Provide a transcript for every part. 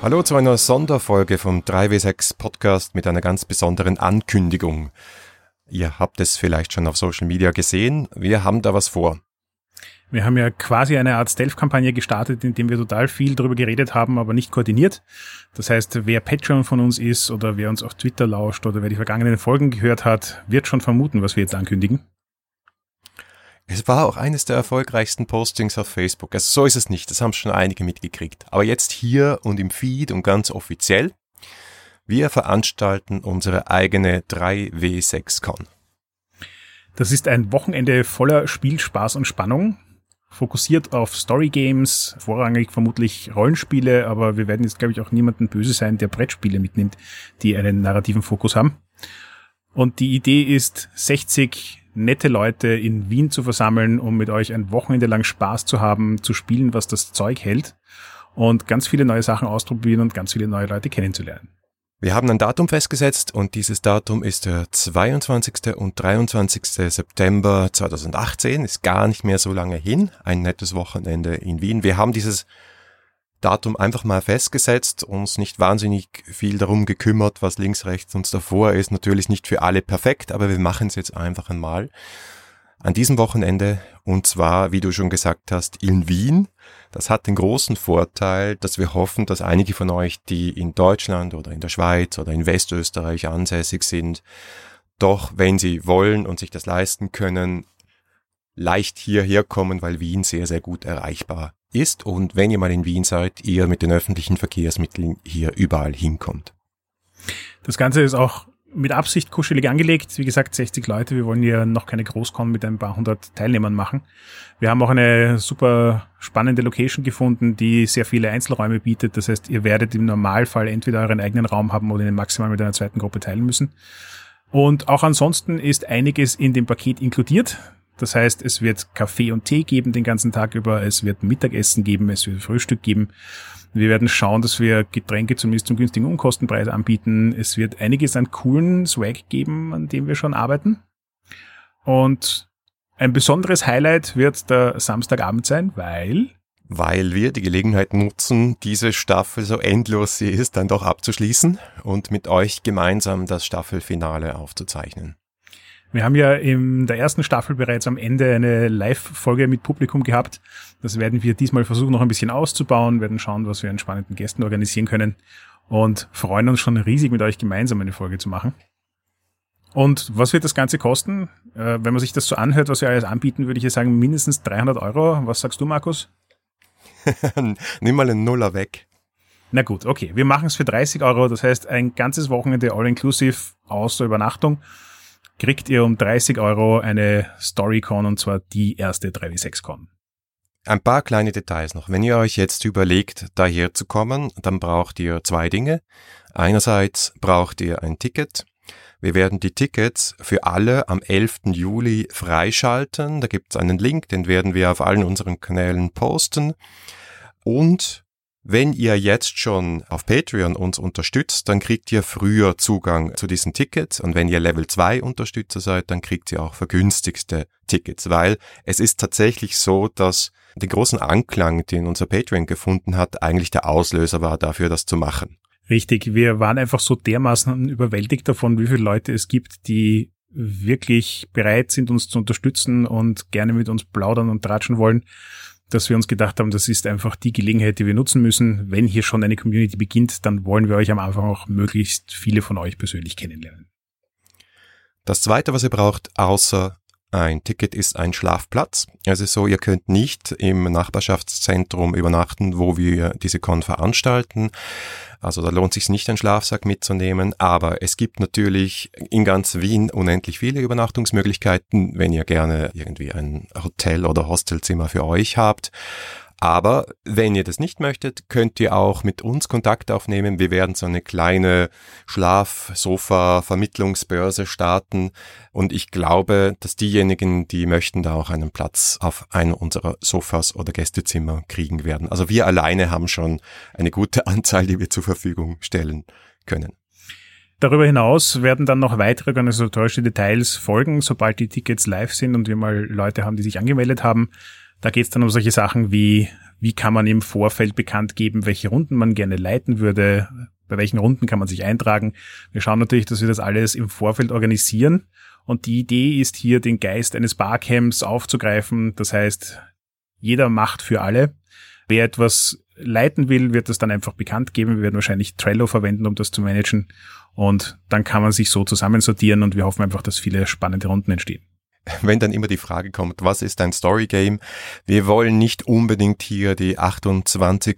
Hallo zu einer Sonderfolge vom 3W6 Podcast mit einer ganz besonderen Ankündigung. Ihr habt es vielleicht schon auf Social Media gesehen. Wir haben da was vor. Wir haben ja quasi eine Art Stealth-Kampagne gestartet, in dem wir total viel darüber geredet haben, aber nicht koordiniert. Das heißt, wer Patreon von uns ist oder wer uns auf Twitter lauscht oder wer die vergangenen Folgen gehört hat, wird schon vermuten, was wir jetzt ankündigen. Es war auch eines der erfolgreichsten Postings auf Facebook. Also so ist es nicht, das haben schon einige mitgekriegt. Aber jetzt hier und im Feed und ganz offiziell. Wir veranstalten unsere eigene 3W6Con. Das ist ein Wochenende voller Spielspaß und Spannung, fokussiert auf Story Games, vorrangig vermutlich Rollenspiele, aber wir werden jetzt, glaube ich, auch niemanden böse sein, der Brettspiele mitnimmt, die einen narrativen Fokus haben. Und die Idee ist, 60 nette Leute in Wien zu versammeln, um mit euch ein Wochenende lang Spaß zu haben, zu spielen, was das Zeug hält und ganz viele neue Sachen ausprobieren und ganz viele neue Leute kennenzulernen. Wir haben ein Datum festgesetzt und dieses Datum ist der 22. und 23. September 2018, ist gar nicht mehr so lange hin, ein nettes Wochenende in Wien. Wir haben dieses Datum einfach mal festgesetzt, uns nicht wahnsinnig viel darum gekümmert, was links, rechts uns davor ist. Natürlich nicht für alle perfekt, aber wir machen es jetzt einfach einmal. An diesem Wochenende, und zwar, wie du schon gesagt hast, in Wien. Das hat den großen Vorteil, dass wir hoffen, dass einige von euch, die in Deutschland oder in der Schweiz oder in Westösterreich ansässig sind, doch, wenn sie wollen und sich das leisten können, leicht hierher kommen, weil Wien sehr, sehr gut erreichbar ist und wenn ihr mal in Wien seid, ihr mit den öffentlichen Verkehrsmitteln hier überall hinkommt. Das Ganze ist auch mit Absicht kuschelig angelegt. Wie gesagt, 60 Leute. Wir wollen ja noch keine Großcon mit ein paar hundert Teilnehmern machen. Wir haben auch eine super spannende Location gefunden, die sehr viele Einzelräume bietet. Das heißt, ihr werdet im Normalfall entweder euren eigenen Raum haben oder ihn maximal mit einer zweiten Gruppe teilen müssen. Und auch ansonsten ist einiges in dem Paket inkludiert. Das heißt, es wird Kaffee und Tee geben den ganzen Tag über, es wird Mittagessen geben, es wird Frühstück geben. Wir werden schauen, dass wir Getränke zumindest zum günstigen Unkostenpreis anbieten. Es wird einiges an coolen Swag geben, an dem wir schon arbeiten. Und ein besonderes Highlight wird der Samstagabend sein, weil weil wir die Gelegenheit nutzen, diese Staffel, so endlos sie ist, dann doch abzuschließen und mit euch gemeinsam das Staffelfinale aufzuzeichnen. Wir haben ja in der ersten Staffel bereits am Ende eine Live-Folge mit Publikum gehabt. Das werden wir diesmal versuchen, noch ein bisschen auszubauen, werden schauen, was wir an spannenden Gästen organisieren können und freuen uns schon riesig, mit euch gemeinsam eine Folge zu machen. Und was wird das Ganze kosten? Äh, wenn man sich das so anhört, was wir alles anbieten, würde ich ja sagen, mindestens 300 Euro. Was sagst du, Markus? Nimm mal einen Nuller weg. Na gut, okay. Wir machen es für 30 Euro. Das heißt, ein ganzes Wochenende all-inclusive außer Übernachtung kriegt ihr um 30 Euro eine Storycon und zwar die erste 3W6Con. Ein paar kleine Details noch. Wenn ihr euch jetzt überlegt, daher zu kommen, dann braucht ihr zwei Dinge. Einerseits braucht ihr ein Ticket. Wir werden die Tickets für alle am 11. Juli freischalten. Da gibt es einen Link, den werden wir auf allen unseren Kanälen posten. Und wenn ihr jetzt schon auf Patreon uns unterstützt, dann kriegt ihr früher Zugang zu diesen Tickets. Und wenn ihr Level 2 Unterstützer seid, dann kriegt ihr auch vergünstigste Tickets, weil es ist tatsächlich so, dass den großen Anklang, den unser Patreon gefunden hat, eigentlich der Auslöser war dafür, das zu machen. Richtig, wir waren einfach so dermaßen überwältigt davon, wie viele Leute es gibt, die wirklich bereit sind, uns zu unterstützen und gerne mit uns plaudern und tratschen wollen dass wir uns gedacht haben, das ist einfach die Gelegenheit, die wir nutzen müssen. Wenn hier schon eine Community beginnt, dann wollen wir euch am Anfang auch möglichst viele von euch persönlich kennenlernen. Das zweite, was ihr braucht, außer ein Ticket ist ein Schlafplatz. Ist so, ihr könnt nicht im Nachbarschaftszentrum übernachten, wo wir diese Con veranstalten. Also da lohnt sich nicht, einen Schlafsack mitzunehmen. Aber es gibt natürlich in ganz Wien unendlich viele Übernachtungsmöglichkeiten, wenn ihr gerne irgendwie ein Hotel- oder Hostelzimmer für euch habt. Aber wenn ihr das nicht möchtet, könnt ihr auch mit uns Kontakt aufnehmen. Wir werden so eine kleine Schlaf-Sofa-Vermittlungsbörse starten. Und ich glaube, dass diejenigen, die möchten, da auch einen Platz auf einem unserer Sofas oder Gästezimmer kriegen werden. Also wir alleine haben schon eine gute Anzahl, die wir zur Verfügung stellen können. Darüber hinaus werden dann noch weitere organisatorische Details folgen, sobald die Tickets live sind und wir mal Leute haben, die sich angemeldet haben. Da geht es dann um solche Sachen wie, wie kann man im Vorfeld bekannt geben, welche Runden man gerne leiten würde, bei welchen Runden kann man sich eintragen. Wir schauen natürlich, dass wir das alles im Vorfeld organisieren. Und die Idee ist hier, den Geist eines Barcamps aufzugreifen. Das heißt, jeder macht für alle. Wer etwas leiten will, wird das dann einfach bekannt geben. Wir werden wahrscheinlich Trello verwenden, um das zu managen. Und dann kann man sich so zusammensortieren und wir hoffen einfach, dass viele spannende Runden entstehen wenn dann immer die Frage kommt, was ist ein Storygame? Wir wollen nicht unbedingt hier die 28.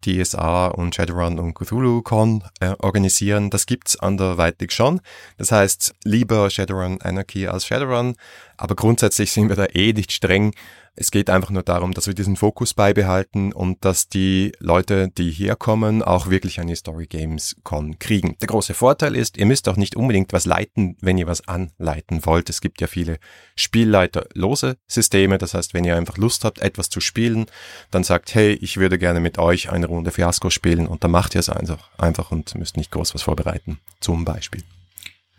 DSA und Shadowrun und Cthulhu Con äh, organisieren. Das gibt's anderweitig schon. Das heißt, lieber Shadowrun Anarchy als Shadowrun. Aber grundsätzlich sind wir da eh nicht streng. Es geht einfach nur darum, dass wir diesen Fokus beibehalten und dass die Leute, die herkommen, auch wirklich eine Story Games Con kriegen. Der große Vorteil ist, ihr müsst auch nicht unbedingt was leiten, wenn ihr was anleiten wollt. Es gibt ja viele Spielleiterlose Systeme. Das heißt, wenn ihr einfach Lust habt, etwas zu spielen, dann sagt, hey, ich würde gerne mit euch eine Runde Fiasco spielen und dann macht ihr es einfach, einfach und müsst nicht groß was vorbereiten. Zum Beispiel.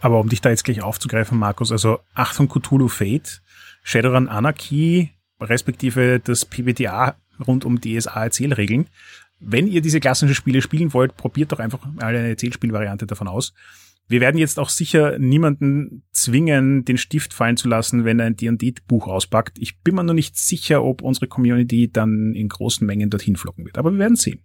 Aber um dich da jetzt gleich aufzugreifen, Markus, also Achtung Cthulhu Fate, Shadowrun Anarchy, respektive das PBTA rund um DSA-Erzählregeln. Wenn ihr diese klassischen Spiele spielen wollt, probiert doch einfach mal eine Erzählspielvariante davon aus. Wir werden jetzt auch sicher niemanden zwingen, den Stift fallen zu lassen, wenn er ein D&D-Buch auspackt. Ich bin mir nur nicht sicher, ob unsere Community dann in großen Mengen dorthin flocken wird. Aber wir werden sehen.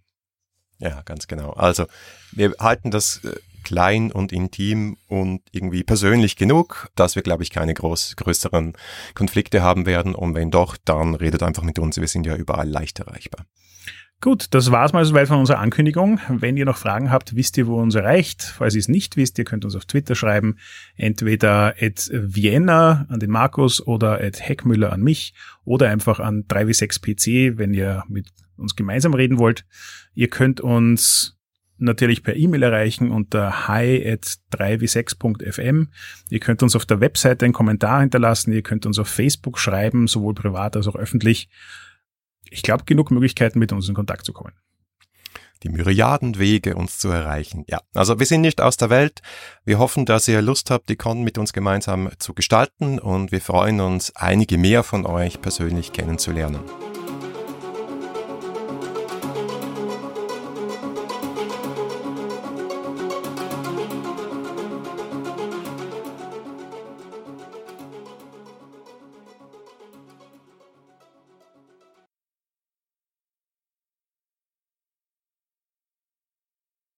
Ja, ganz genau. Also wir halten das äh, klein und intim und irgendwie persönlich genug, dass wir, glaube ich, keine groß, größeren Konflikte haben werden. Und wenn doch, dann redet einfach mit uns. Wir sind ja überall leicht erreichbar. Gut, das war's mal soweit von unserer Ankündigung. Wenn ihr noch Fragen habt, wisst ihr, wo uns erreicht. Falls ihr es nicht wisst, ihr könnt uns auf Twitter schreiben, entweder at Vienna an den Markus oder at Heckmüller an mich oder einfach an 3w6pc, wenn ihr mit uns gemeinsam reden wollt. Ihr könnt uns natürlich per E-Mail erreichen unter hi at 3w6.fm. Ihr könnt uns auf der Webseite einen Kommentar hinterlassen, ihr könnt uns auf Facebook schreiben, sowohl privat als auch öffentlich. Ich glaube, genug Möglichkeiten, mit uns in Kontakt zu kommen. Die Myriaden Wege, uns zu erreichen. Ja, also wir sind nicht aus der Welt. Wir hoffen, dass ihr Lust habt, die Con mit uns gemeinsam zu gestalten und wir freuen uns, einige mehr von euch persönlich kennenzulernen.